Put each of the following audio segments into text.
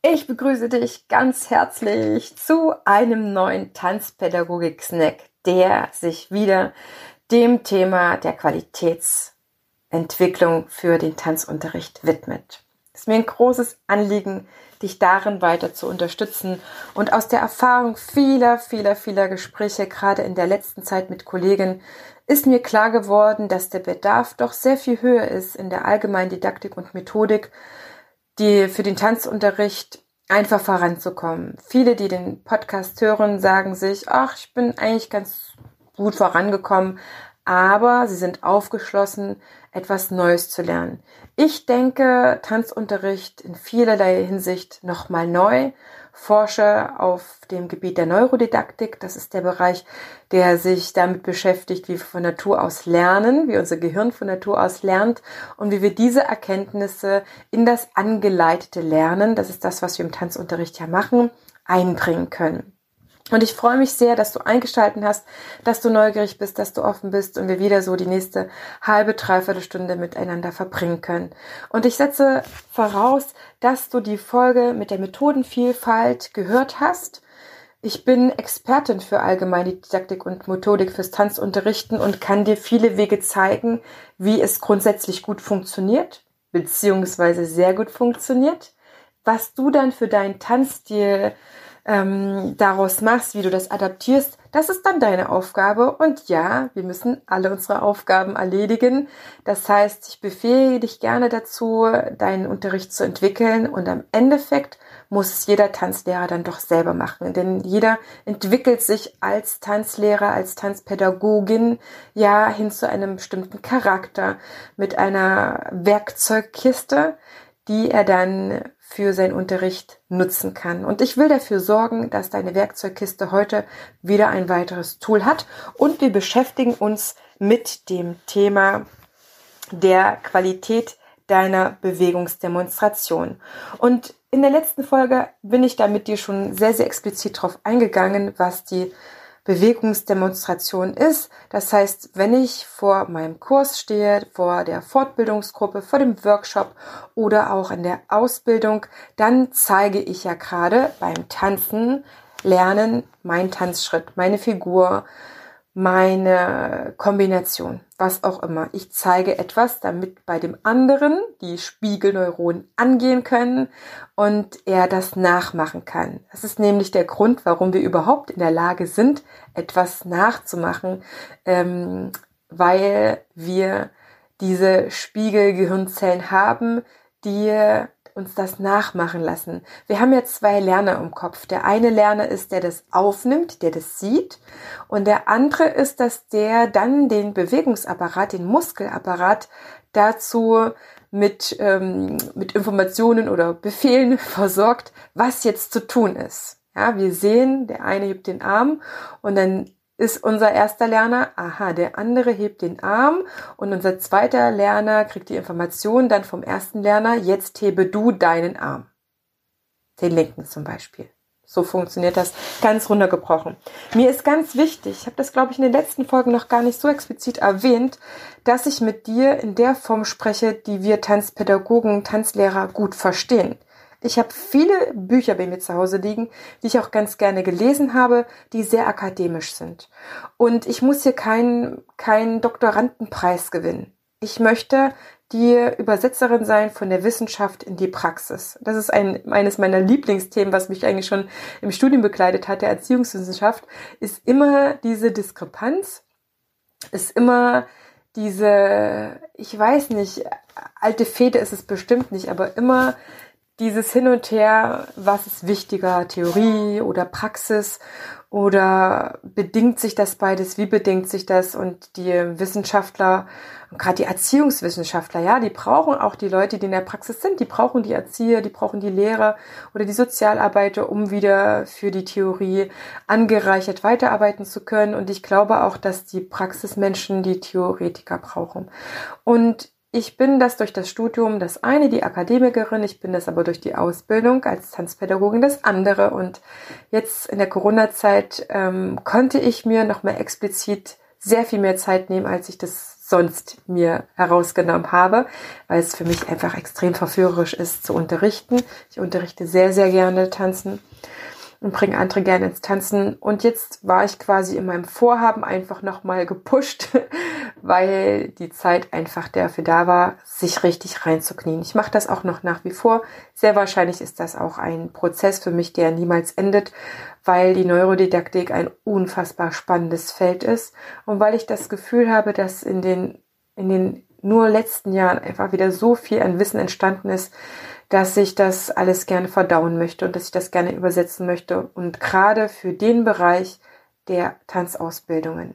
Ich begrüße dich ganz herzlich zu einem neuen Tanzpädagogik-Snack, der sich wieder dem Thema der Qualitätsentwicklung für den Tanzunterricht widmet. Es ist mir ein großes Anliegen, dich darin weiter zu unterstützen und aus der Erfahrung vieler, vieler, vieler Gespräche, gerade in der letzten Zeit mit Kollegen, ist mir klar geworden, dass der Bedarf doch sehr viel höher ist in der allgemeinen Didaktik und Methodik die für den Tanzunterricht einfach voranzukommen. Viele, die den Podcast hören, sagen sich, ach, ich bin eigentlich ganz gut vorangekommen, aber sie sind aufgeschlossen, etwas Neues zu lernen. Ich denke, Tanzunterricht in vielerlei Hinsicht nochmal neu forsche auf dem Gebiet der Neurodidaktik. Das ist der Bereich, der sich damit beschäftigt, wie wir von Natur aus lernen, wie unser Gehirn von Natur aus lernt und wie wir diese Erkenntnisse in das angeleitete Lernen, das ist das, was wir im Tanzunterricht ja machen, einbringen können. Und ich freue mich sehr, dass du eingeschalten hast, dass du neugierig bist, dass du offen bist und wir wieder so die nächste halbe, dreiviertel Stunde miteinander verbringen können. Und ich setze voraus, dass du die Folge mit der Methodenvielfalt gehört hast. Ich bin Expertin für allgemeine Didaktik und Methodik fürs Tanzunterrichten und kann dir viele Wege zeigen, wie es grundsätzlich gut funktioniert, beziehungsweise sehr gut funktioniert. Was du dann für deinen Tanzstil ähm, daraus machst, wie du das adaptierst, das ist dann deine Aufgabe. Und ja, wir müssen alle unsere Aufgaben erledigen. Das heißt, ich befähige dich gerne dazu, deinen Unterricht zu entwickeln. Und am Endeffekt muss es jeder Tanzlehrer dann doch selber machen. Denn jeder entwickelt sich als Tanzlehrer, als Tanzpädagogin ja hin zu einem bestimmten Charakter mit einer Werkzeugkiste, die er dann für seinen Unterricht nutzen kann. Und ich will dafür sorgen, dass deine Werkzeugkiste heute wieder ein weiteres Tool hat. Und wir beschäftigen uns mit dem Thema der Qualität deiner Bewegungsdemonstration. Und in der letzten Folge bin ich da mit dir schon sehr, sehr explizit drauf eingegangen, was die Bewegungsdemonstration ist. Das heißt, wenn ich vor meinem Kurs stehe, vor der Fortbildungsgruppe, vor dem Workshop oder auch in der Ausbildung, dann zeige ich ja gerade beim Tanzen, Lernen, meinen Tanzschritt, meine Figur, meine Kombination, was auch immer. Ich zeige etwas, damit bei dem anderen die Spiegelneuronen angehen können und er das nachmachen kann. Das ist nämlich der Grund, warum wir überhaupt in der Lage sind, etwas nachzumachen, ähm, weil wir diese Spiegelgehirnzellen haben, die uns das nachmachen lassen. Wir haben ja zwei Lerner im Kopf. Der eine Lerner ist, der das aufnimmt, der das sieht. Und der andere ist, dass der dann den Bewegungsapparat, den Muskelapparat dazu mit, ähm, mit Informationen oder Befehlen versorgt, was jetzt zu tun ist. Ja, wir sehen, der eine hebt den Arm und dann ist unser erster Lerner, aha, der andere hebt den Arm und unser zweiter Lerner kriegt die Information dann vom ersten Lerner, jetzt hebe du deinen Arm. Den linken zum Beispiel. So funktioniert das ganz runtergebrochen. Mir ist ganz wichtig, ich habe das, glaube ich, in den letzten Folgen noch gar nicht so explizit erwähnt, dass ich mit dir in der Form spreche, die wir Tanzpädagogen, Tanzlehrer gut verstehen. Ich habe viele Bücher bei mir zu Hause liegen, die ich auch ganz gerne gelesen habe, die sehr akademisch sind. Und ich muss hier keinen keinen Doktorandenpreis gewinnen. Ich möchte die Übersetzerin sein von der Wissenschaft in die Praxis. Das ist ein, eines meiner Lieblingsthemen, was mich eigentlich schon im Studium begleitet hat, der Erziehungswissenschaft, ist immer diese Diskrepanz, ist immer diese, ich weiß nicht, alte Fede ist es bestimmt nicht, aber immer dieses Hin und Her, was ist wichtiger, Theorie oder Praxis? Oder bedingt sich das beides, wie bedingt sich das? Und die Wissenschaftler, gerade die Erziehungswissenschaftler, ja, die brauchen auch die Leute, die in der Praxis sind, die brauchen die Erzieher, die brauchen die Lehrer oder die Sozialarbeiter, um wieder für die Theorie angereichert weiterarbeiten zu können. Und ich glaube auch, dass die Praxismenschen die Theoretiker brauchen. Und ich bin das durch das Studium das eine, die Akademikerin, ich bin das aber durch die Ausbildung als Tanzpädagogin das andere. Und jetzt in der Corona-Zeit ähm, konnte ich mir nochmal explizit sehr viel mehr Zeit nehmen, als ich das sonst mir herausgenommen habe, weil es für mich einfach extrem verführerisch ist zu unterrichten. Ich unterrichte sehr, sehr gerne tanzen und bringe andere gerne ins Tanzen. Und jetzt war ich quasi in meinem Vorhaben einfach nochmal gepusht, weil die Zeit einfach dafür da war, sich richtig reinzuknien. Ich mache das auch noch nach wie vor. Sehr wahrscheinlich ist das auch ein Prozess für mich, der niemals endet, weil die Neurodidaktik ein unfassbar spannendes Feld ist und weil ich das Gefühl habe, dass in den, in den nur letzten Jahren einfach wieder so viel an Wissen entstanden ist, dass ich das alles gerne verdauen möchte und dass ich das gerne übersetzen möchte und gerade für den Bereich der Tanzausbildungen.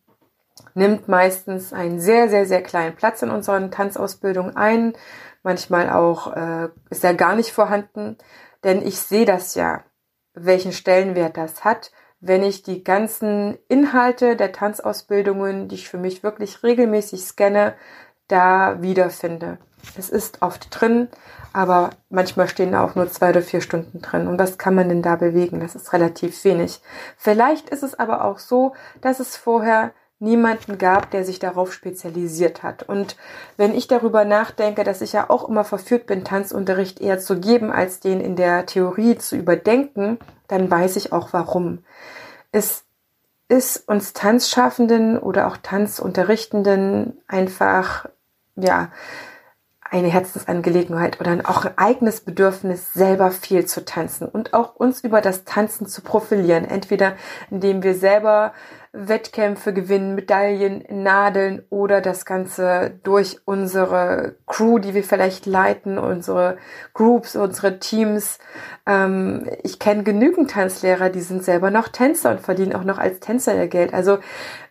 nimmt meistens einen sehr, sehr, sehr kleinen Platz in unseren Tanzausbildungen ein. Manchmal auch äh, ist er gar nicht vorhanden, denn ich sehe das ja, welchen Stellenwert das hat, wenn ich die ganzen Inhalte der Tanzausbildungen, die ich für mich wirklich regelmäßig scanne, da wiederfinde. Es ist oft drin, aber manchmal stehen auch nur zwei oder vier Stunden drin. Und was kann man denn da bewegen? Das ist relativ wenig. Vielleicht ist es aber auch so, dass es vorher niemanden gab, der sich darauf spezialisiert hat. Und wenn ich darüber nachdenke, dass ich ja auch immer verführt bin, Tanzunterricht eher zu geben, als den in der Theorie zu überdenken, dann weiß ich auch warum. Es ist uns Tanzschaffenden oder auch Tanzunterrichtenden einfach, ja, eine Herzensangelegenheit oder auch ein eigenes Bedürfnis, selber viel zu tanzen und auch uns über das Tanzen zu profilieren. Entweder indem wir selber Wettkämpfe gewinnen, Medaillen, Nadeln oder das Ganze durch unsere Crew, die wir vielleicht leiten, unsere Groups, unsere Teams. Ähm, ich kenne genügend Tanzlehrer, die sind selber noch Tänzer und verdienen auch noch als Tänzer ihr Geld. Also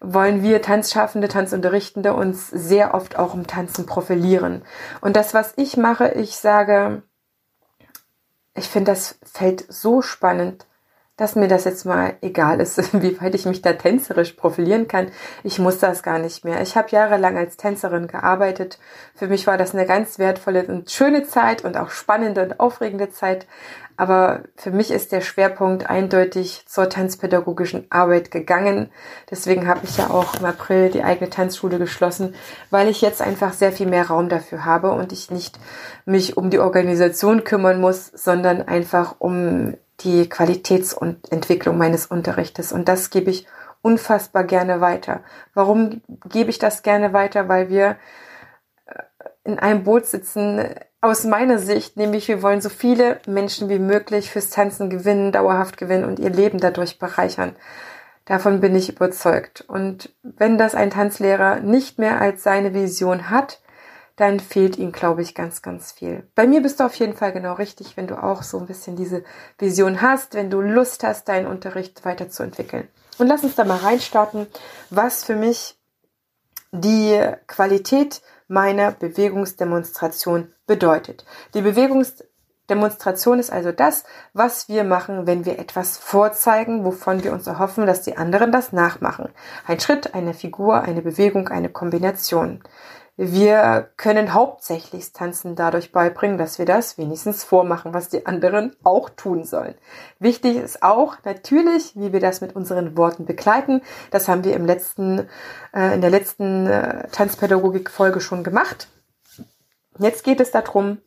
wollen wir Tanzschaffende, Tanzunterrichtende uns sehr oft auch im Tanzen profilieren. Und das, was ich mache, ich sage, ich finde das Feld so spannend dass mir das jetzt mal egal ist, wie weit ich mich da tänzerisch profilieren kann. Ich muss das gar nicht mehr. Ich habe jahrelang als Tänzerin gearbeitet. Für mich war das eine ganz wertvolle und schöne Zeit und auch spannende und aufregende Zeit. Aber für mich ist der Schwerpunkt eindeutig zur tanzpädagogischen Arbeit gegangen. Deswegen habe ich ja auch im April die eigene Tanzschule geschlossen, weil ich jetzt einfach sehr viel mehr Raum dafür habe und ich nicht mich um die Organisation kümmern muss, sondern einfach um die Qualitätsentwicklung meines Unterrichtes. Und das gebe ich unfassbar gerne weiter. Warum gebe ich das gerne weiter? Weil wir äh, in einem Boot sitzen, aus meiner Sicht, nämlich wir wollen so viele Menschen wie möglich fürs Tanzen gewinnen, dauerhaft gewinnen und ihr Leben dadurch bereichern. Davon bin ich überzeugt. Und wenn das ein Tanzlehrer nicht mehr als seine Vision hat, dann fehlt ihm, glaube ich, ganz, ganz viel. Bei mir bist du auf jeden Fall genau richtig, wenn du auch so ein bisschen diese Vision hast, wenn du Lust hast, deinen Unterricht weiterzuentwickeln. Und lass uns da mal reinstarten, was für mich die Qualität meiner Bewegungsdemonstration bedeutet. Die Bewegungsdemonstration ist also das, was wir machen, wenn wir etwas vorzeigen, wovon wir uns erhoffen, dass die anderen das nachmachen. Ein Schritt, eine Figur, eine Bewegung, eine Kombination. Wir können hauptsächlich Tanzen dadurch beibringen, dass wir das wenigstens vormachen, was die anderen auch tun sollen. Wichtig ist auch natürlich, wie wir das mit unseren Worten begleiten. Das haben wir im letzten, äh, in der letzten äh, Tanzpädagogik-Folge schon gemacht. Jetzt geht es darum,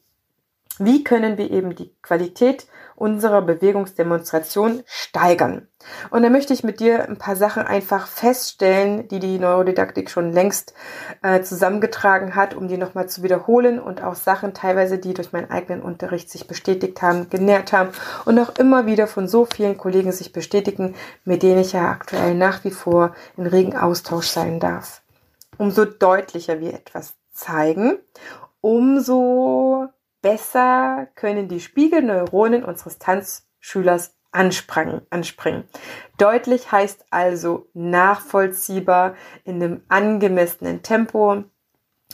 wie können wir eben die Qualität unserer Bewegungsdemonstration steigern? Und da möchte ich mit dir ein paar Sachen einfach feststellen, die die Neurodidaktik schon längst äh, zusammengetragen hat, um die nochmal zu wiederholen und auch Sachen teilweise, die durch meinen eigenen Unterricht sich bestätigt haben, genährt haben und auch immer wieder von so vielen Kollegen sich bestätigen, mit denen ich ja aktuell nach wie vor in regen Austausch sein darf. Umso deutlicher wir etwas zeigen, umso besser können die Spiegelneuronen unseres Tanzschülers anspringen. Deutlich heißt also nachvollziehbar in einem angemessenen Tempo.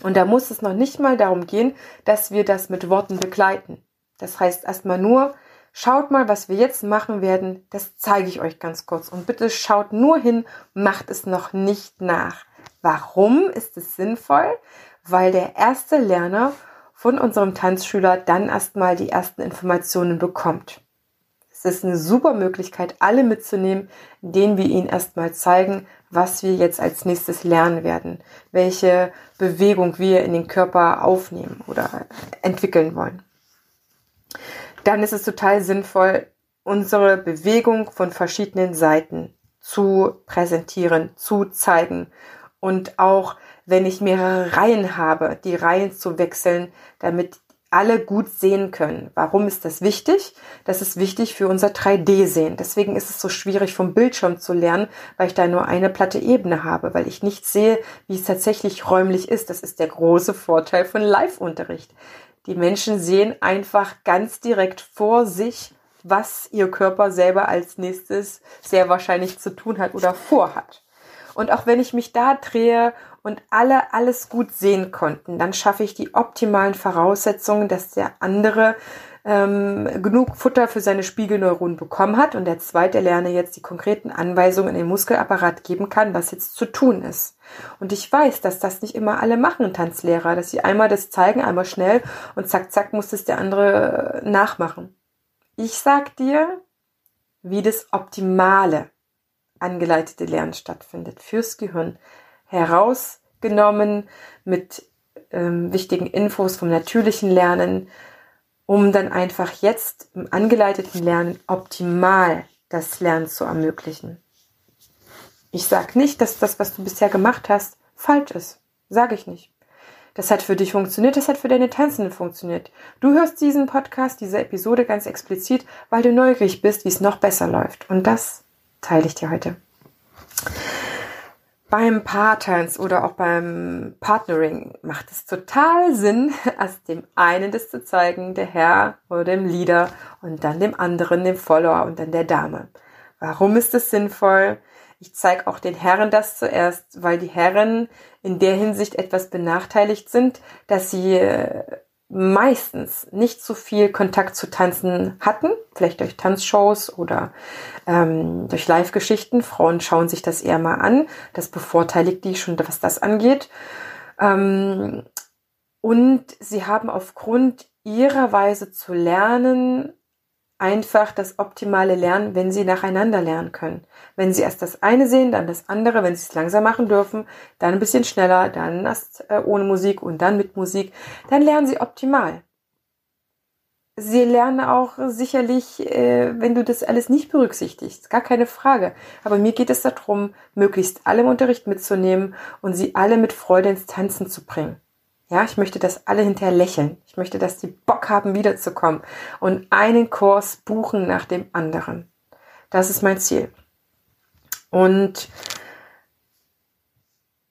Und da muss es noch nicht mal darum gehen, dass wir das mit Worten begleiten. Das heißt erstmal nur, schaut mal, was wir jetzt machen werden, das zeige ich euch ganz kurz. Und bitte schaut nur hin, macht es noch nicht nach. Warum ist es sinnvoll? Weil der erste Lerner von unserem Tanzschüler dann erstmal die ersten Informationen bekommt. Es ist eine super Möglichkeit, alle mitzunehmen, indem wir ihnen erstmal zeigen, was wir jetzt als nächstes lernen werden, welche Bewegung wir in den Körper aufnehmen oder entwickeln wollen. Dann ist es total sinnvoll, unsere Bewegung von verschiedenen Seiten zu präsentieren, zu zeigen und auch wenn ich mehrere Reihen habe, die Reihen zu wechseln, damit alle gut sehen können. Warum ist das wichtig? Das ist wichtig für unser 3D-Sehen. Deswegen ist es so schwierig vom Bildschirm zu lernen, weil ich da nur eine platte Ebene habe, weil ich nicht sehe, wie es tatsächlich räumlich ist. Das ist der große Vorteil von Live-Unterricht. Die Menschen sehen einfach ganz direkt vor sich, was ihr Körper selber als nächstes sehr wahrscheinlich zu tun hat oder vorhat. Und auch wenn ich mich da drehe und alle alles gut sehen konnten, dann schaffe ich die optimalen Voraussetzungen, dass der andere ähm, genug Futter für seine Spiegelneuronen bekommen hat und der zweite lerne jetzt die konkreten Anweisungen in den Muskelapparat geben kann, was jetzt zu tun ist. Und ich weiß, dass das nicht immer alle machen, Tanzlehrer, dass sie einmal das zeigen, einmal schnell und zack, zack, muss es der andere nachmachen. Ich sag dir, wie das Optimale angeleitete Lernen stattfindet, fürs Gehirn herausgenommen mit ähm, wichtigen Infos vom natürlichen Lernen, um dann einfach jetzt im angeleiteten Lernen optimal das Lernen zu ermöglichen. Ich sage nicht, dass das, was du bisher gemacht hast, falsch ist. Sage ich nicht. Das hat für dich funktioniert, das hat für deine Tanzende funktioniert. Du hörst diesen Podcast, diese Episode ganz explizit, weil du neugierig bist, wie es noch besser läuft. Und das teile ich dir heute. Beim Paartanz oder auch beim Partnering macht es total Sinn, erst dem einen das zu zeigen, der Herr oder dem Leader und dann dem anderen, dem Follower und dann der Dame. Warum ist es sinnvoll? Ich zeige auch den Herren das zuerst, weil die Herren in der Hinsicht etwas benachteiligt sind, dass sie äh, meistens nicht so viel Kontakt zu Tanzen hatten, vielleicht durch Tanzshows oder ähm, durch Live-Geschichten. Frauen schauen sich das eher mal an. Das bevorteiligt die schon, was das angeht. Ähm, und sie haben aufgrund ihrer Weise zu lernen einfach das optimale Lernen, wenn sie nacheinander lernen können. Wenn sie erst das eine sehen, dann das andere, wenn sie es langsam machen dürfen, dann ein bisschen schneller, dann erst äh, ohne Musik und dann mit Musik, dann lernen sie optimal. Sie lernen auch sicherlich, äh, wenn du das alles nicht berücksichtigst, gar keine Frage. Aber mir geht es darum, möglichst alle im Unterricht mitzunehmen und sie alle mit Freude ins Tanzen zu bringen. Ja, ich möchte, dass alle hinterher lächeln. Ich möchte, dass die Bock haben, wiederzukommen und einen Kurs buchen nach dem anderen. Das ist mein Ziel. Und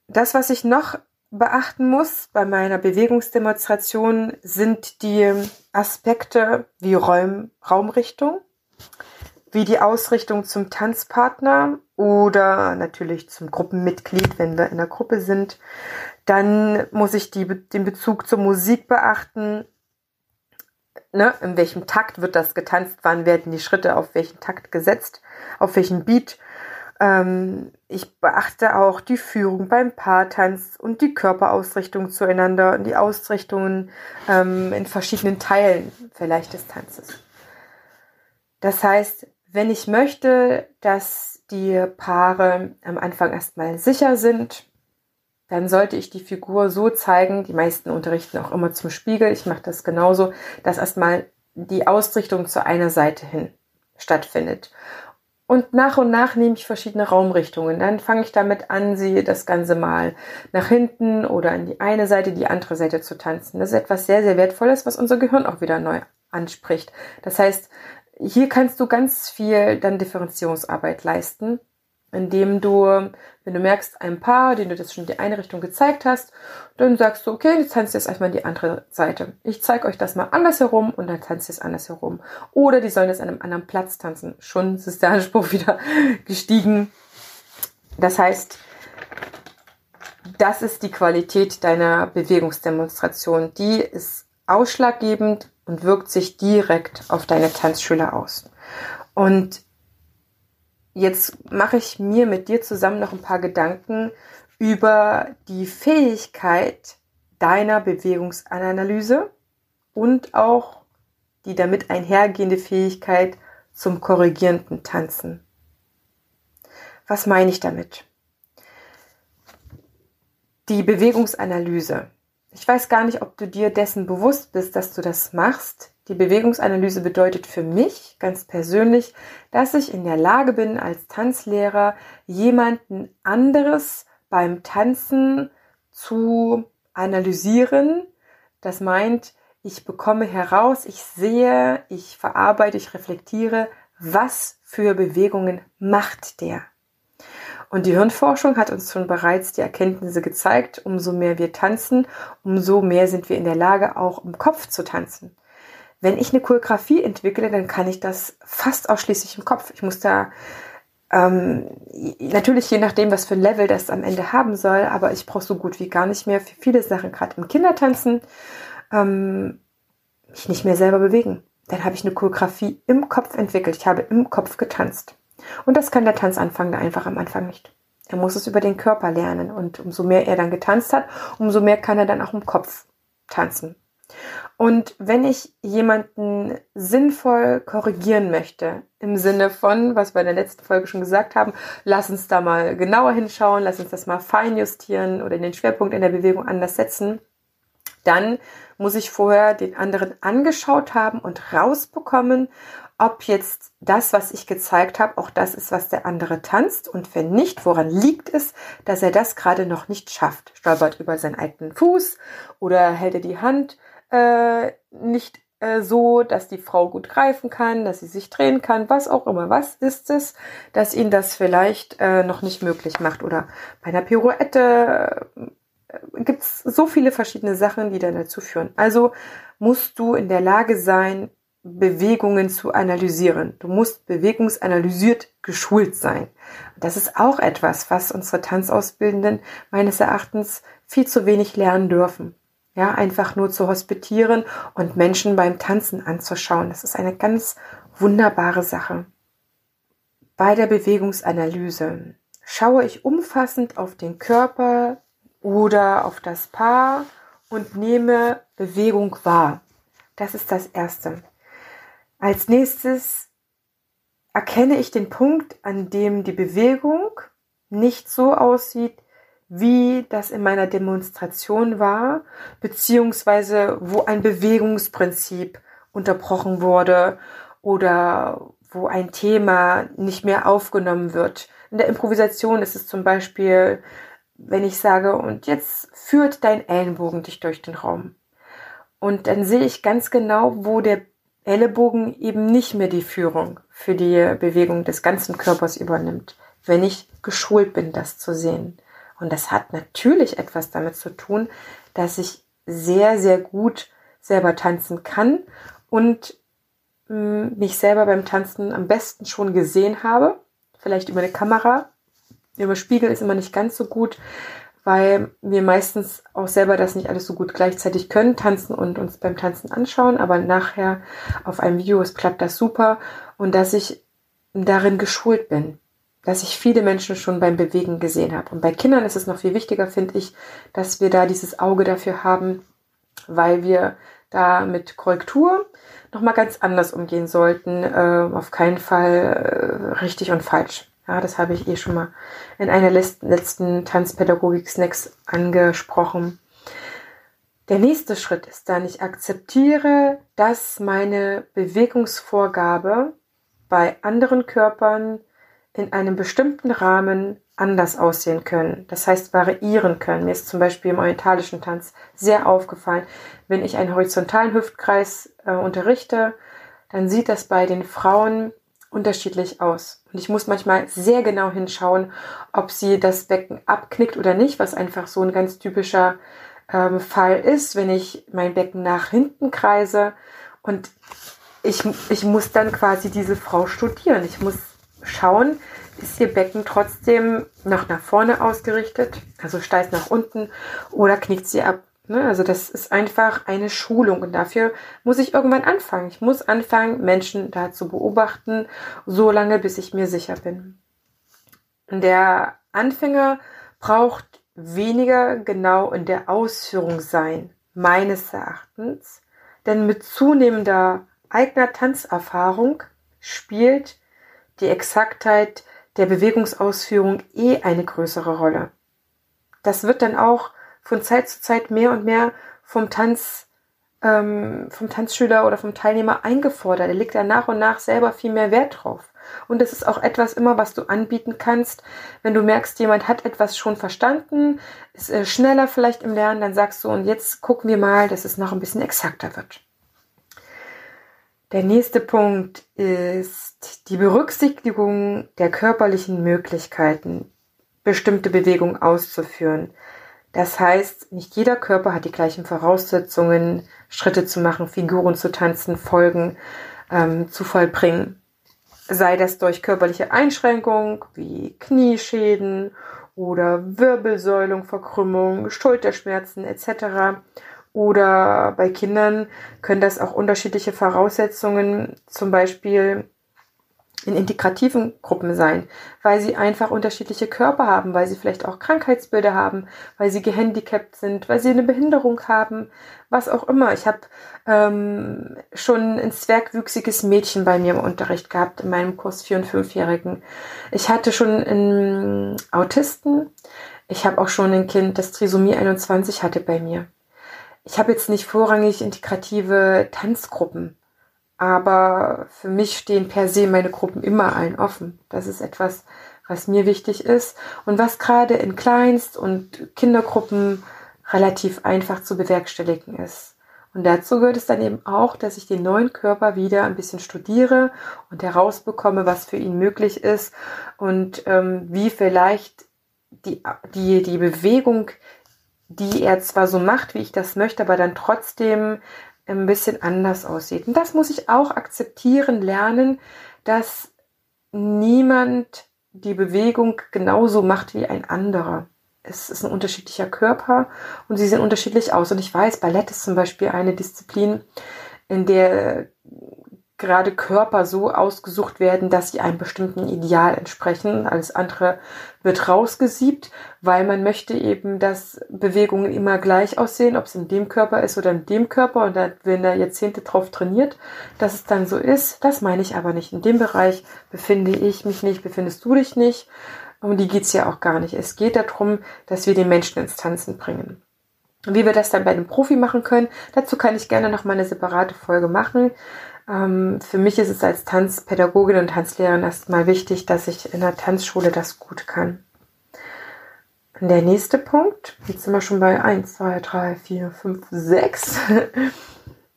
das, was ich noch beachten muss bei meiner Bewegungsdemonstration, sind die Aspekte wie Räum, Raumrichtung, wie die Ausrichtung zum Tanzpartner oder natürlich zum Gruppenmitglied, wenn wir in der Gruppe sind, dann muss ich die, den Bezug zur Musik beachten. Ne, in welchem Takt wird das getanzt? Wann werden die Schritte auf welchen Takt gesetzt? Auf welchen Beat? Ähm, ich beachte auch die Führung beim Paartanz und die Körperausrichtung zueinander und die Ausrichtungen ähm, in verschiedenen Teilen vielleicht des Tanzes. Das heißt, wenn ich möchte, dass die Paare am Anfang erstmal sicher sind, dann sollte ich die Figur so zeigen, die meisten unterrichten auch immer zum Spiegel, ich mache das genauso, dass erstmal die Ausrichtung zu einer Seite hin stattfindet. Und nach und nach nehme ich verschiedene Raumrichtungen. Dann fange ich damit an, sie das Ganze mal nach hinten oder in die eine Seite, die andere Seite zu tanzen. Das ist etwas sehr, sehr Wertvolles, was unser Gehirn auch wieder neu anspricht. Das heißt, hier kannst du ganz viel dann Differenzierungsarbeit leisten indem du, wenn du merkst, ein Paar, den du das schon in die eine Richtung gezeigt hast, dann sagst du, okay, jetzt tanzt jetzt erstmal in die andere Seite. Ich zeige euch das mal andersherum und dann tanzt es andersherum. Oder die sollen jetzt an einem anderen Platz tanzen. Schon ist der Anspruch wieder gestiegen. Das heißt, das ist die Qualität deiner Bewegungsdemonstration. Die ist ausschlaggebend und wirkt sich direkt auf deine Tanzschüler aus. Und Jetzt mache ich mir mit dir zusammen noch ein paar Gedanken über die Fähigkeit deiner Bewegungsanalyse und auch die damit einhergehende Fähigkeit zum korrigierenden Tanzen. Was meine ich damit? Die Bewegungsanalyse. Ich weiß gar nicht, ob du dir dessen bewusst bist, dass du das machst. Die Bewegungsanalyse bedeutet für mich ganz persönlich, dass ich in der Lage bin, als Tanzlehrer jemanden anderes beim Tanzen zu analysieren. Das meint, ich bekomme heraus, ich sehe, ich verarbeite, ich reflektiere, was für Bewegungen macht der. Und die Hirnforschung hat uns schon bereits die Erkenntnisse gezeigt, umso mehr wir tanzen, umso mehr sind wir in der Lage, auch im Kopf zu tanzen. Wenn ich eine Choreografie entwickle, dann kann ich das fast ausschließlich im Kopf. Ich muss da ähm, natürlich je nachdem, was für ein Level das am Ende haben soll, aber ich brauche so gut wie gar nicht mehr für viele Sachen, gerade im Kindertanzen, ähm, mich nicht mehr selber bewegen. Dann habe ich eine Choreografie im Kopf entwickelt. Ich habe im Kopf getanzt. Und das kann der Tanzanfänger einfach am Anfang nicht. Er muss es über den Körper lernen. Und umso mehr er dann getanzt hat, umso mehr kann er dann auch im Kopf tanzen. Und wenn ich jemanden sinnvoll korrigieren möchte, im Sinne von, was wir in der letzten Folge schon gesagt haben, lass uns da mal genauer hinschauen, lass uns das mal fein justieren oder den Schwerpunkt in der Bewegung anders setzen, dann muss ich vorher den anderen angeschaut haben und rausbekommen, ob jetzt das, was ich gezeigt habe, auch das ist, was der andere tanzt und wenn nicht, woran liegt es, dass er das gerade noch nicht schafft? Stolpert über seinen eigenen Fuß oder hält er die Hand äh, nicht äh, so, dass die Frau gut greifen kann, dass sie sich drehen kann, was auch immer. Was ist es, dass ihn das vielleicht äh, noch nicht möglich macht? Oder bei einer Pirouette äh, gibt es so viele verschiedene Sachen, die dann dazu führen. Also musst du in der Lage sein, Bewegungen zu analysieren. Du musst bewegungsanalysiert geschult sein. Das ist auch etwas, was unsere Tanzausbildenden meines Erachtens viel zu wenig lernen dürfen. Ja, einfach nur zu hospitieren und Menschen beim Tanzen anzuschauen. Das ist eine ganz wunderbare Sache. Bei der Bewegungsanalyse schaue ich umfassend auf den Körper oder auf das Paar und nehme Bewegung wahr. Das ist das Erste. Als nächstes erkenne ich den Punkt, an dem die Bewegung nicht so aussieht, wie das in meiner Demonstration war, beziehungsweise wo ein Bewegungsprinzip unterbrochen wurde oder wo ein Thema nicht mehr aufgenommen wird. In der Improvisation ist es zum Beispiel, wenn ich sage, und jetzt führt dein Ellenbogen dich durch den Raum. Und dann sehe ich ganz genau, wo der Ellenbogen eben nicht mehr die Führung für die Bewegung des ganzen Körpers übernimmt, wenn ich geschult bin, das zu sehen. Und das hat natürlich etwas damit zu tun, dass ich sehr, sehr gut selber tanzen kann und mm, mich selber beim Tanzen am besten schon gesehen habe. Vielleicht über eine Kamera. Über Spiegel ist immer nicht ganz so gut, weil wir meistens auch selber das nicht alles so gut gleichzeitig können, tanzen und uns beim Tanzen anschauen, aber nachher auf einem Video es klappt das super und dass ich darin geschult bin dass ich viele Menschen schon beim Bewegen gesehen habe. Und bei Kindern ist es noch viel wichtiger, finde ich, dass wir da dieses Auge dafür haben, weil wir da mit Korrektur nochmal ganz anders umgehen sollten. Äh, auf keinen Fall äh, richtig und falsch. Ja, das habe ich eh schon mal in einer letzten, letzten Tanzpädagogik-Snacks angesprochen. Der nächste Schritt ist dann, ich akzeptiere, dass meine Bewegungsvorgabe bei anderen Körpern in einem bestimmten Rahmen anders aussehen können. Das heißt variieren können. Mir ist zum Beispiel im orientalischen Tanz sehr aufgefallen, wenn ich einen horizontalen Hüftkreis äh, unterrichte, dann sieht das bei den Frauen unterschiedlich aus. Und ich muss manchmal sehr genau hinschauen, ob sie das Becken abknickt oder nicht, was einfach so ein ganz typischer ähm, Fall ist, wenn ich mein Becken nach hinten kreise. Und ich, ich muss dann quasi diese Frau studieren. Ich muss schauen, ist ihr Becken trotzdem noch nach vorne ausgerichtet, also steif nach unten, oder knickt sie ab. Ne? Also das ist einfach eine Schulung und dafür muss ich irgendwann anfangen. Ich muss anfangen, Menschen da zu beobachten, so lange, bis ich mir sicher bin. Der Anfänger braucht weniger genau in der Ausführung sein, meines Erachtens, denn mit zunehmender eigener Tanzerfahrung spielt die Exaktheit der Bewegungsausführung eh eine größere Rolle. Das wird dann auch von Zeit zu Zeit mehr und mehr vom Tanz, ähm, vom Tanzschüler oder vom Teilnehmer eingefordert. Er legt da nach und nach selber viel mehr Wert drauf. Und das ist auch etwas immer, was du anbieten kannst. Wenn du merkst, jemand hat etwas schon verstanden, ist äh, schneller vielleicht im Lernen, dann sagst du, und jetzt gucken wir mal, dass es noch ein bisschen exakter wird. Der nächste Punkt ist die Berücksichtigung der körperlichen Möglichkeiten, bestimmte Bewegungen auszuführen. Das heißt, nicht jeder Körper hat die gleichen Voraussetzungen, Schritte zu machen, Figuren zu tanzen, Folgen ähm, zu vollbringen. Sei das durch körperliche Einschränkung wie Knieschäden oder Wirbelsäulenverkrümmung, Schulterschmerzen etc. Oder bei Kindern können das auch unterschiedliche Voraussetzungen, zum Beispiel in integrativen Gruppen sein, weil sie einfach unterschiedliche Körper haben, weil sie vielleicht auch Krankheitsbilder haben, weil sie gehandicapt sind, weil sie eine Behinderung haben, was auch immer. Ich habe ähm, schon ein zwergwüchsiges Mädchen bei mir im Unterricht gehabt, in meinem Kurs 4- und 5-Jährigen. Ich hatte schon einen Autisten. Ich habe auch schon ein Kind, das Trisomie 21 hatte bei mir. Ich habe jetzt nicht vorrangig integrative Tanzgruppen aber für mich stehen per se meine Gruppen immer allen offen. Das ist etwas, was mir wichtig ist und was gerade in Kleinst- und Kindergruppen relativ einfach zu bewerkstelligen ist. Und dazu gehört es dann eben auch, dass ich den neuen Körper wieder ein bisschen studiere und herausbekomme, was für ihn möglich ist und ähm, wie vielleicht die, die, die Bewegung, die er zwar so macht, wie ich das möchte, aber dann trotzdem ein bisschen anders aussieht. Und das muss ich auch akzeptieren, lernen, dass niemand die Bewegung genauso macht wie ein anderer. Es ist ein unterschiedlicher Körper und sie sehen unterschiedlich aus. Und ich weiß, Ballett ist zum Beispiel eine Disziplin, in der gerade Körper so ausgesucht werden, dass sie einem bestimmten Ideal entsprechen. Alles andere wird rausgesiebt, weil man möchte eben, dass Bewegungen immer gleich aussehen, ob es in dem Körper ist oder in dem Körper. Und da werden da Jahrzehnte drauf trainiert, dass es dann so ist. Das meine ich aber nicht. In dem Bereich befinde ich mich nicht, befindest du dich nicht. Um die geht's ja auch gar nicht. Es geht darum, dass wir den Menschen ins Tanzen bringen. Wie wir das dann bei einem Profi machen können, dazu kann ich gerne noch mal eine separate Folge machen. Ähm, für mich ist es als Tanzpädagogin und Tanzlehrerin erstmal wichtig, dass ich in der Tanzschule das gut kann. Der nächste Punkt, jetzt sind wir schon bei 1, 2, 3, 4, 5, 6,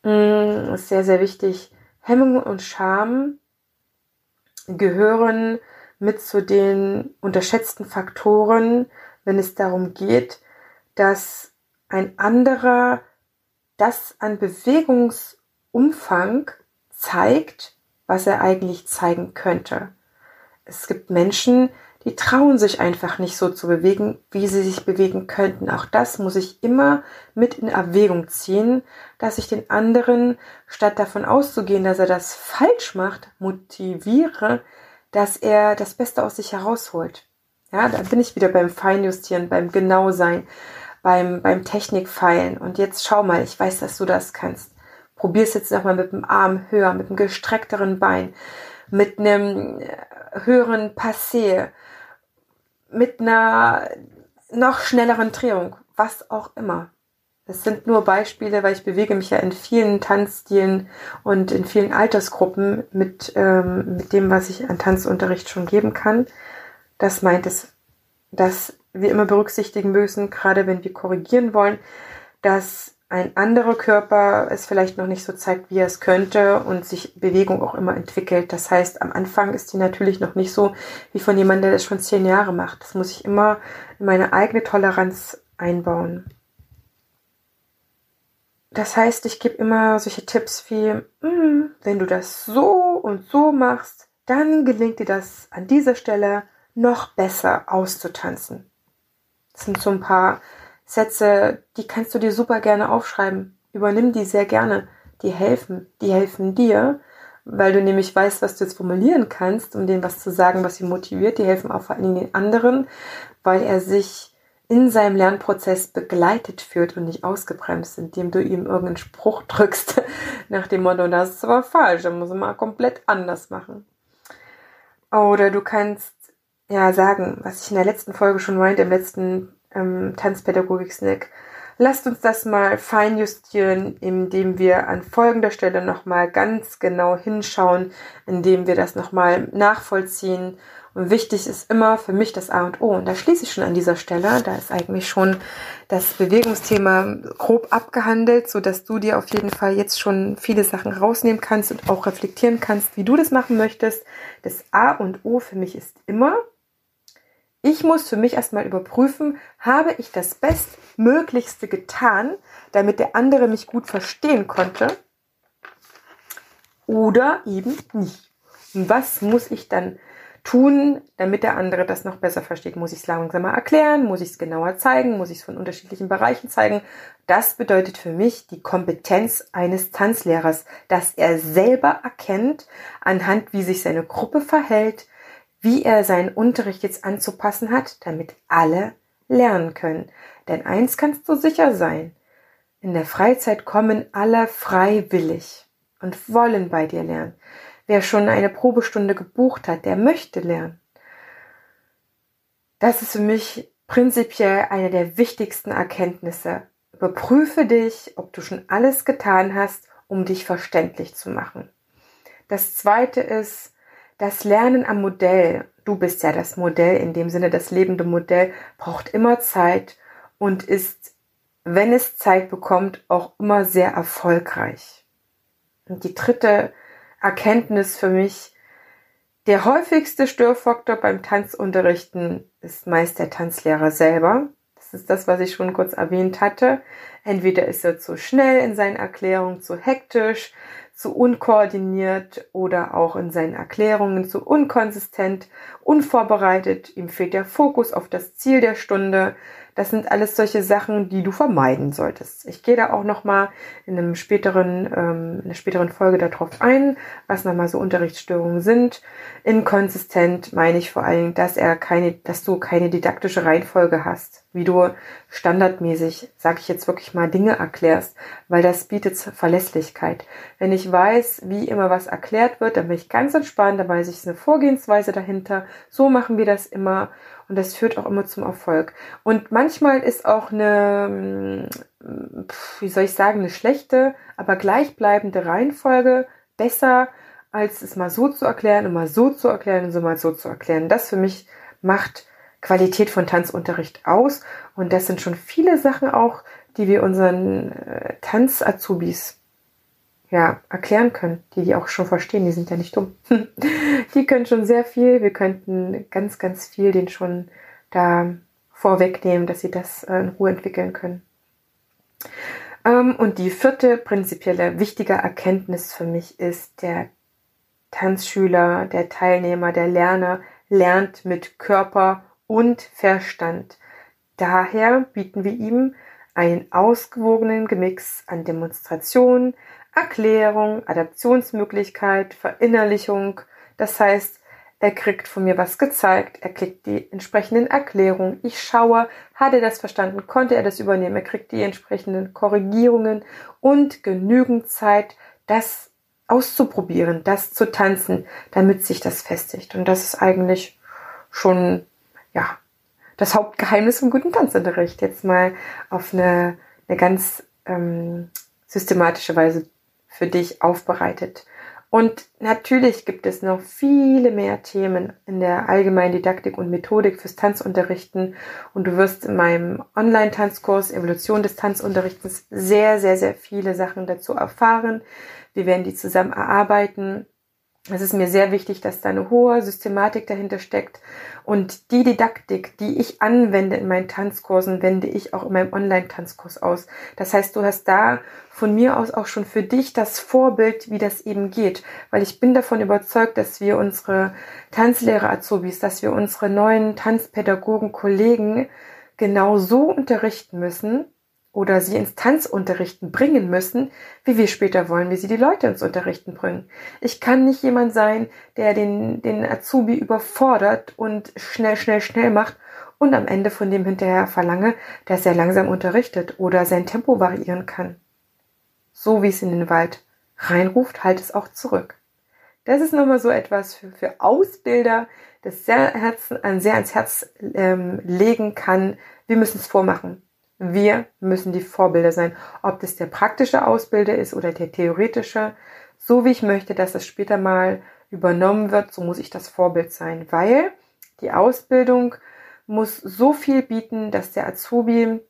ist sehr, sehr wichtig. Hemmung und Scham gehören mit zu den unterschätzten Faktoren, wenn es darum geht, dass ein anderer das an Bewegungsumfang zeigt, was er eigentlich zeigen könnte. Es gibt Menschen, die trauen sich einfach nicht so zu bewegen, wie sie sich bewegen könnten. Auch das muss ich immer mit in Erwägung ziehen, dass ich den anderen, statt davon auszugehen, dass er das falsch macht, motiviere, dass er das Beste aus sich herausholt. Ja, da bin ich wieder beim Feinjustieren, beim Genausein, beim, beim Technikfeilen. Und jetzt schau mal, ich weiß, dass du das kannst. Probier es jetzt nochmal mit dem Arm höher, mit einem gestreckteren Bein, mit einem äh, höheren Passé, mit einer noch schnelleren Drehung, was auch immer. Das sind nur Beispiele, weil ich bewege mich ja in vielen Tanzstilen und in vielen Altersgruppen mit, ähm, mit dem, was ich an Tanzunterricht schon geben kann. Das meint es, dass wir immer berücksichtigen müssen, gerade wenn wir korrigieren wollen, dass ein anderer Körper es vielleicht noch nicht so zeigt, wie er es könnte und sich Bewegung auch immer entwickelt. Das heißt, am Anfang ist die natürlich noch nicht so wie von jemandem, der das schon zehn Jahre macht. Das muss ich immer in meine eigene Toleranz einbauen. Das heißt, ich gebe immer solche Tipps wie, mm, wenn du das so und so machst, dann gelingt dir das an dieser Stelle noch besser auszutanzen. Das sind so ein paar Sätze, die kannst du dir super gerne aufschreiben. Übernimm die sehr gerne. Die helfen. Die helfen dir, weil du nämlich weißt, was du jetzt formulieren kannst, um denen was zu sagen, was sie motiviert. Die helfen auch vor allen Dingen den anderen, weil er sich in seinem Lernprozess begleitet führt und nicht ausgebremst, indem du ihm irgendeinen Spruch drückst nach dem Motto, das ist aber falsch, dann muss man mal komplett anders machen. Oder du kannst ja sagen, was ich in der letzten Folge schon meinte, im letzten ähm, Tanzpädagogik-Snack. Lasst uns das mal feinjustieren, indem wir an folgender Stelle nochmal ganz genau hinschauen, indem wir das nochmal nachvollziehen. Und wichtig ist immer für mich das A und O. Und da schließe ich schon an dieser Stelle. Da ist eigentlich schon das Bewegungsthema grob abgehandelt, so dass du dir auf jeden Fall jetzt schon viele Sachen rausnehmen kannst und auch reflektieren kannst, wie du das machen möchtest. Das A und O für mich ist immer, ich muss für mich erstmal überprüfen, habe ich das Bestmöglichste getan, damit der andere mich gut verstehen konnte oder eben nicht. Und was muss ich dann tun, damit der andere das noch besser versteht? Muss ich es langsamer erklären? Muss ich es genauer zeigen? Muss ich es von unterschiedlichen Bereichen zeigen? Das bedeutet für mich die Kompetenz eines Tanzlehrers, dass er selber erkennt, anhand wie sich seine Gruppe verhält, wie er seinen Unterricht jetzt anzupassen hat, damit alle lernen können. Denn eins kannst du sicher sein. In der Freizeit kommen alle freiwillig und wollen bei dir lernen. Wer schon eine Probestunde gebucht hat, der möchte lernen. Das ist für mich prinzipiell eine der wichtigsten Erkenntnisse. Überprüfe dich, ob du schon alles getan hast, um dich verständlich zu machen. Das zweite ist, das Lernen am Modell, du bist ja das Modell, in dem Sinne das lebende Modell, braucht immer Zeit und ist, wenn es Zeit bekommt, auch immer sehr erfolgreich. Und die dritte Erkenntnis für mich, der häufigste Störfaktor beim Tanzunterrichten ist meist der Tanzlehrer selber. Das ist das, was ich schon kurz erwähnt hatte. Entweder ist er zu schnell in seinen Erklärungen, zu hektisch, zu unkoordiniert oder auch in seinen Erklärungen zu unkonsistent, unvorbereitet, ihm fehlt der Fokus auf das Ziel der Stunde, das sind alles solche Sachen, die du vermeiden solltest. Ich gehe da auch nochmal in einem späteren, ähm, in einer späteren Folge darauf ein, was nochmal so Unterrichtsstörungen sind. Inkonsistent meine ich vor allem, dass er keine, dass du keine didaktische Reihenfolge hast, wie du standardmäßig, sage ich jetzt wirklich mal, Dinge erklärst, weil das bietet Verlässlichkeit. Wenn ich weiß, wie immer was erklärt wird, dann bin ich ganz entspannt, da weiß ich, eine Vorgehensweise dahinter. So machen wir das immer und das führt auch immer zum Erfolg. Und manchmal ist auch eine, mm, wie soll ich sagen, eine schlechte, aber gleichbleibende Reihenfolge besser, als es mal so zu erklären und mal so zu erklären und so mal so zu erklären. Das für mich macht Qualität von Tanzunterricht aus. Und das sind schon viele Sachen auch, die wir unseren äh, Tanz-Azubis ja, erklären können, die die auch schon verstehen, die sind ja nicht dumm. die können schon sehr viel, wir könnten ganz, ganz viel den schon da vorwegnehmen, dass sie das äh, in Ruhe entwickeln können. Ähm, und die vierte prinzipielle wichtige Erkenntnis für mich ist, der Tanzschüler, der Teilnehmer, der Lerner lernt mit Körper und Verstand. Daher bieten wir ihm einen ausgewogenen Gemix an Demonstrationen, Erklärung, Adaptionsmöglichkeit, Verinnerlichung. Das heißt, er kriegt von mir was gezeigt, er kriegt die entsprechenden Erklärungen. Ich schaue, hat er das verstanden, konnte er das übernehmen, er kriegt die entsprechenden Korrigierungen und genügend Zeit, das auszuprobieren, das zu tanzen, damit sich das festigt. Und das ist eigentlich schon, ja, das Hauptgeheimnis vom guten Tanzunterricht. Jetzt mal auf eine, eine ganz ähm, systematische Weise für dich aufbereitet. Und natürlich gibt es noch viele mehr Themen in der allgemeinen Didaktik und Methodik fürs Tanzunterrichten. Und du wirst in meinem Online-Tanzkurs Evolution des Tanzunterrichtens sehr, sehr, sehr viele Sachen dazu erfahren. Wir werden die zusammen erarbeiten es ist mir sehr wichtig, dass da eine hohe Systematik dahinter steckt. Und die Didaktik, die ich anwende in meinen Tanzkursen, wende ich auch in meinem Online-Tanzkurs aus. Das heißt, du hast da von mir aus auch schon für dich das Vorbild, wie das eben geht. Weil ich bin davon überzeugt, dass wir unsere Tanzlehrer-Azubis, dass wir unsere neuen Tanzpädagogen, Kollegen genau so unterrichten müssen, oder sie ins Tanzunterrichten bringen müssen, wie wir später wollen, wie sie die Leute ins Unterrichten bringen. Ich kann nicht jemand sein, der den, den Azubi überfordert und schnell, schnell, schnell macht und am Ende von dem hinterher verlange, dass er langsam unterrichtet oder sein Tempo variieren kann. So wie es in den Wald reinruft, halt es auch zurück. Das ist nochmal so etwas für, für Ausbilder, das sehr, Herzen, sehr ans Herz ähm, legen kann. Wir müssen es vormachen. Wir müssen die Vorbilder sein, ob das der praktische Ausbilder ist oder der theoretische. So wie ich möchte, dass es später mal übernommen wird, so muss ich das Vorbild sein, weil die Ausbildung muss so viel bieten, dass der Azubi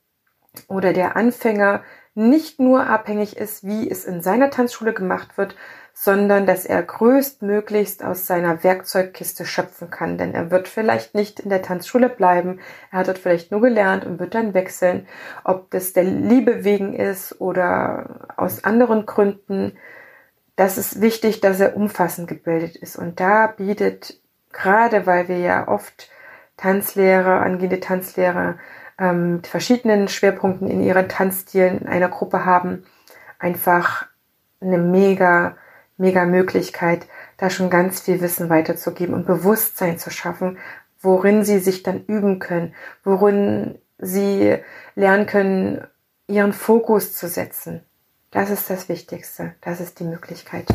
oder der Anfänger nicht nur abhängig ist, wie es in seiner Tanzschule gemacht wird, sondern dass er größtmöglichst aus seiner Werkzeugkiste schöpfen kann. Denn er wird vielleicht nicht in der Tanzschule bleiben, er hat dort vielleicht nur gelernt und wird dann wechseln, ob das der Liebe wegen ist oder aus anderen Gründen. Das ist wichtig, dass er umfassend gebildet ist. Und da bietet, gerade weil wir ja oft Tanzlehrer, angehende Tanzlehrer ähm, mit verschiedenen Schwerpunkten in ihren Tanzstilen in einer Gruppe haben, einfach eine mega mega Möglichkeit, da schon ganz viel Wissen weiterzugeben und Bewusstsein zu schaffen, worin sie sich dann üben können, worin sie lernen können, ihren Fokus zu setzen. Das ist das Wichtigste. Das ist die Möglichkeit.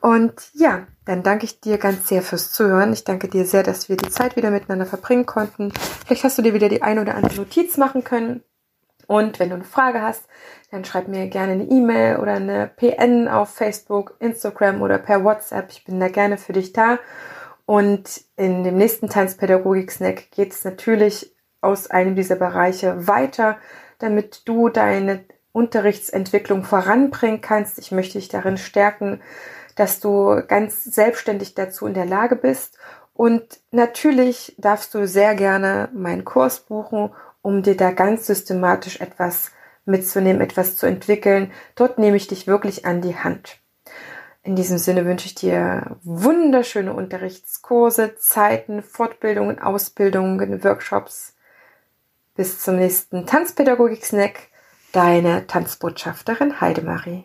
Und ja, dann danke ich dir ganz sehr fürs Zuhören. Ich danke dir sehr, dass wir die Zeit wieder miteinander verbringen konnten. Vielleicht hast du dir wieder die ein oder andere Notiz machen können. Und wenn du eine Frage hast, dann schreib mir gerne eine E-Mail oder eine PN auf Facebook, Instagram oder per WhatsApp. Ich bin da gerne für dich da. Und in dem nächsten Tanzpädagogik-Snack geht es natürlich aus einem dieser Bereiche weiter, damit du deine Unterrichtsentwicklung voranbringen kannst. Ich möchte dich darin stärken, dass du ganz selbstständig dazu in der Lage bist. Und natürlich darfst du sehr gerne meinen Kurs buchen um dir da ganz systematisch etwas mitzunehmen, etwas zu entwickeln. Dort nehme ich dich wirklich an die Hand. In diesem Sinne wünsche ich dir wunderschöne Unterrichtskurse, Zeiten, Fortbildungen, Ausbildungen, Workshops. Bis zum nächsten Tanzpädagogik-Snack. Deine Tanzbotschafterin Heidemarie.